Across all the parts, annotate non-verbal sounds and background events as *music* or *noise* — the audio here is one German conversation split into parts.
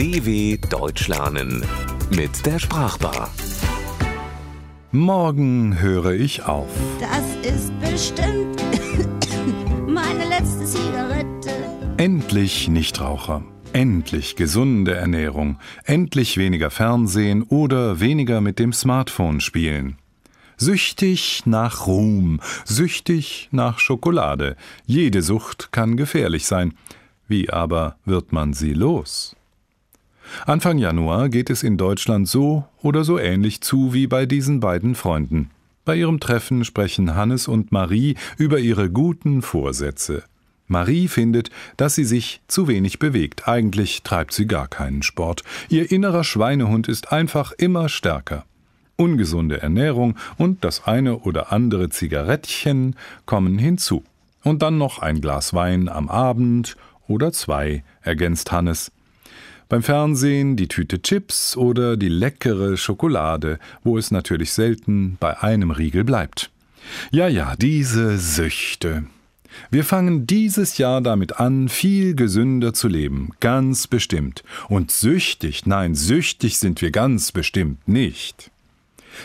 DW Deutsch lernen mit der Sprachbar. Morgen höre ich auf. Das ist bestimmt *coughs* meine letzte Zigarette. Endlich Nichtraucher. Endlich gesunde Ernährung. Endlich weniger Fernsehen oder weniger mit dem Smartphone spielen. Süchtig nach Ruhm, süchtig nach Schokolade. Jede Sucht kann gefährlich sein. Wie aber wird man sie los? Anfang Januar geht es in Deutschland so oder so ähnlich zu wie bei diesen beiden Freunden. Bei ihrem Treffen sprechen Hannes und Marie über ihre guten Vorsätze. Marie findet, dass sie sich zu wenig bewegt. Eigentlich treibt sie gar keinen Sport. Ihr innerer Schweinehund ist einfach immer stärker. Ungesunde Ernährung und das eine oder andere Zigarettchen kommen hinzu. Und dann noch ein Glas Wein am Abend oder zwei, ergänzt Hannes. Beim Fernsehen die Tüte Chips oder die leckere Schokolade, wo es natürlich selten bei einem Riegel bleibt. Ja, ja, diese Süchte. Wir fangen dieses Jahr damit an, viel gesünder zu leben, ganz bestimmt. Und süchtig, nein, süchtig sind wir ganz bestimmt nicht.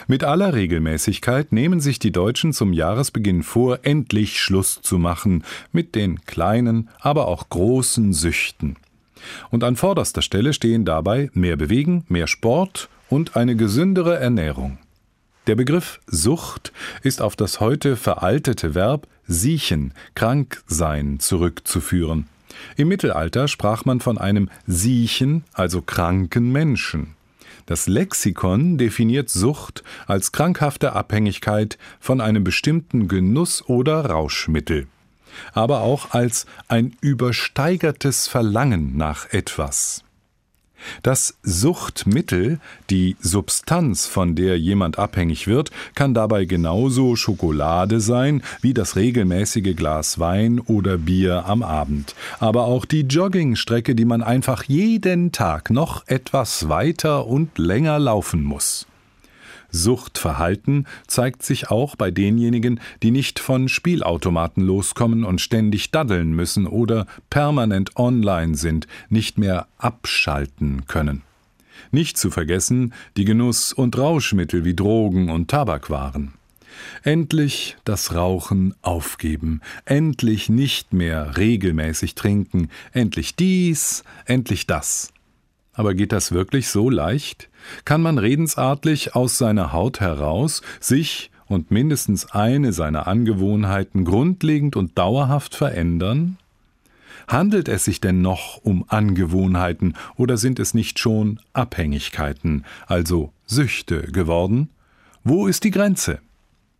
Mit aller Regelmäßigkeit nehmen sich die Deutschen zum Jahresbeginn vor, endlich Schluss zu machen mit den kleinen, aber auch großen Süchten. Und an vorderster Stelle stehen dabei mehr Bewegen, mehr Sport und eine gesündere Ernährung. Der Begriff Sucht ist auf das heute veraltete Verb siechen, krank sein, zurückzuführen. Im Mittelalter sprach man von einem siechen, also kranken Menschen. Das Lexikon definiert Sucht als krankhafte Abhängigkeit von einem bestimmten Genuss oder Rauschmittel, aber auch als ein übersteigertes Verlangen nach etwas. Das Suchtmittel, die Substanz, von der jemand abhängig wird, kann dabei genauso Schokolade sein wie das regelmäßige Glas Wein oder Bier am Abend, aber auch die Joggingstrecke, die man einfach jeden Tag noch etwas weiter und länger laufen muss. Suchtverhalten zeigt sich auch bei denjenigen, die nicht von Spielautomaten loskommen und ständig daddeln müssen oder permanent online sind, nicht mehr abschalten können. Nicht zu vergessen die Genuss- und Rauschmittel wie Drogen und Tabakwaren. Endlich das Rauchen aufgeben, endlich nicht mehr regelmäßig trinken, endlich dies, endlich das. Aber geht das wirklich so leicht? Kann man redensartlich aus seiner Haut heraus sich und mindestens eine seiner Angewohnheiten grundlegend und dauerhaft verändern? Handelt es sich denn noch um Angewohnheiten oder sind es nicht schon Abhängigkeiten, also Süchte geworden? Wo ist die Grenze?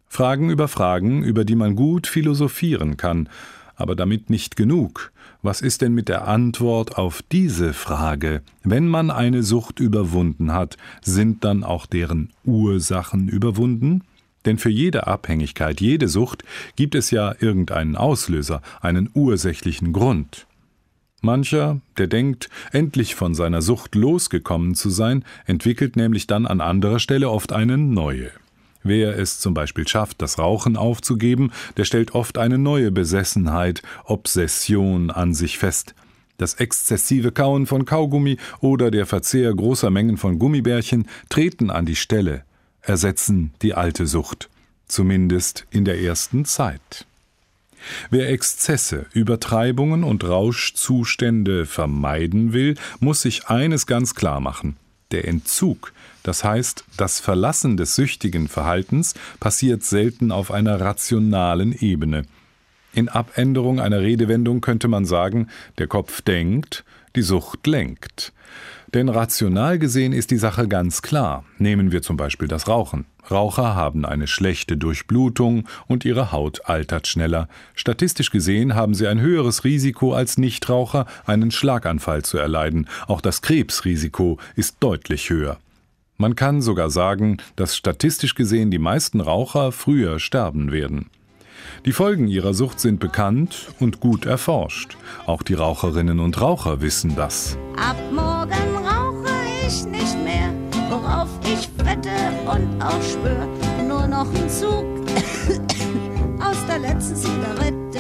Fragen über Fragen, über die man gut philosophieren kann, aber damit nicht genug. Was ist denn mit der Antwort auf diese Frage? Wenn man eine Sucht überwunden hat, sind dann auch deren Ursachen überwunden? Denn für jede Abhängigkeit, jede Sucht gibt es ja irgendeinen Auslöser, einen ursächlichen Grund. Mancher, der denkt, endlich von seiner Sucht losgekommen zu sein, entwickelt nämlich dann an anderer Stelle oft eine neue. Wer es zum Beispiel schafft, das Rauchen aufzugeben, der stellt oft eine neue Besessenheit, Obsession an sich fest. Das exzessive Kauen von Kaugummi oder der Verzehr großer Mengen von Gummibärchen treten an die Stelle, ersetzen die alte Sucht, zumindest in der ersten Zeit. Wer Exzesse, Übertreibungen und Rauschzustände vermeiden will, muss sich eines ganz klar machen. Der Entzug, das heißt das Verlassen des süchtigen Verhaltens, passiert selten auf einer rationalen Ebene. In Abänderung einer Redewendung könnte man sagen, der Kopf denkt, die Sucht lenkt. Denn rational gesehen ist die Sache ganz klar. Nehmen wir zum Beispiel das Rauchen. Raucher haben eine schlechte Durchblutung und ihre Haut altert schneller. Statistisch gesehen haben sie ein höheres Risiko als Nichtraucher, einen Schlaganfall zu erleiden. Auch das Krebsrisiko ist deutlich höher. Man kann sogar sagen, dass statistisch gesehen die meisten Raucher früher sterben werden. Die Folgen ihrer Sucht sind bekannt und gut erforscht. Auch die Raucherinnen und Raucher wissen das. Ab morgen ich wette und auch spür. Nur noch ein Zug *coughs* aus der letzten Zigarette.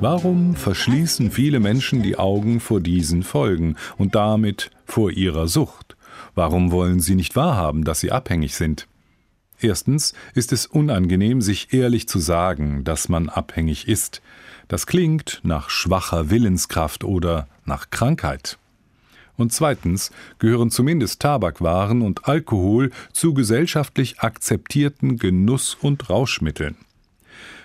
Warum verschließen viele Menschen die Augen vor diesen Folgen und damit vor ihrer Sucht? Warum wollen sie nicht wahrhaben, dass sie abhängig sind? Erstens ist es unangenehm, sich ehrlich zu sagen, dass man abhängig ist. Das klingt nach schwacher Willenskraft oder nach Krankheit. Und zweitens gehören zumindest Tabakwaren und Alkohol zu gesellschaftlich akzeptierten Genuss- und Rauschmitteln.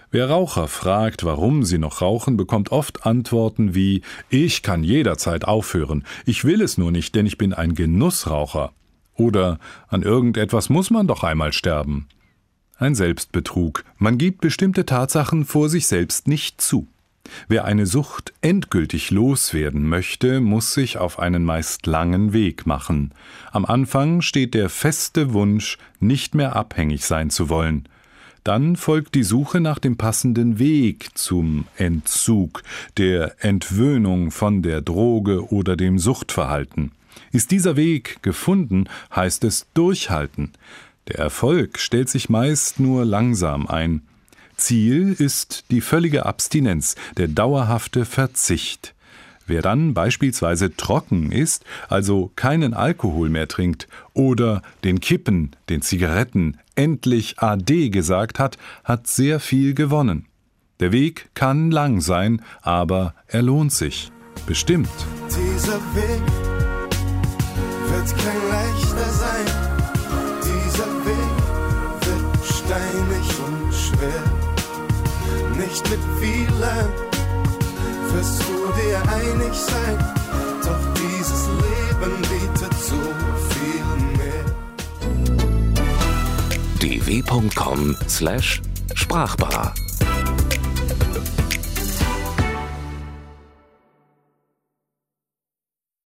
Wer Raucher fragt, warum sie noch rauchen, bekommt oft Antworten wie Ich kann jederzeit aufhören, ich will es nur nicht, denn ich bin ein Genussraucher. Oder an irgendetwas muss man doch einmal sterben. Ein Selbstbetrug. Man gibt bestimmte Tatsachen vor sich selbst nicht zu. Wer eine Sucht endgültig loswerden möchte, muss sich auf einen meist langen Weg machen. Am Anfang steht der feste Wunsch, nicht mehr abhängig sein zu wollen. Dann folgt die Suche nach dem passenden Weg zum Entzug, der Entwöhnung von der Droge oder dem Suchtverhalten. Ist dieser Weg gefunden, heißt es durchhalten. Der Erfolg stellt sich meist nur langsam ein. Ziel ist die völlige Abstinenz, der dauerhafte Verzicht. Wer dann beispielsweise trocken ist, also keinen Alkohol mehr trinkt oder den Kippen, den Zigaretten endlich AD gesagt hat, hat sehr viel gewonnen. Der Weg kann lang sein, aber er lohnt sich. Bestimmt. Dieser Weg wird kein leichter sein. Dieser Weg wird steinig und schwer. Nicht mit vielen wirst du dir einig sein. Doch dieses Leben bietet so viel mehr. dw.com/sprachbar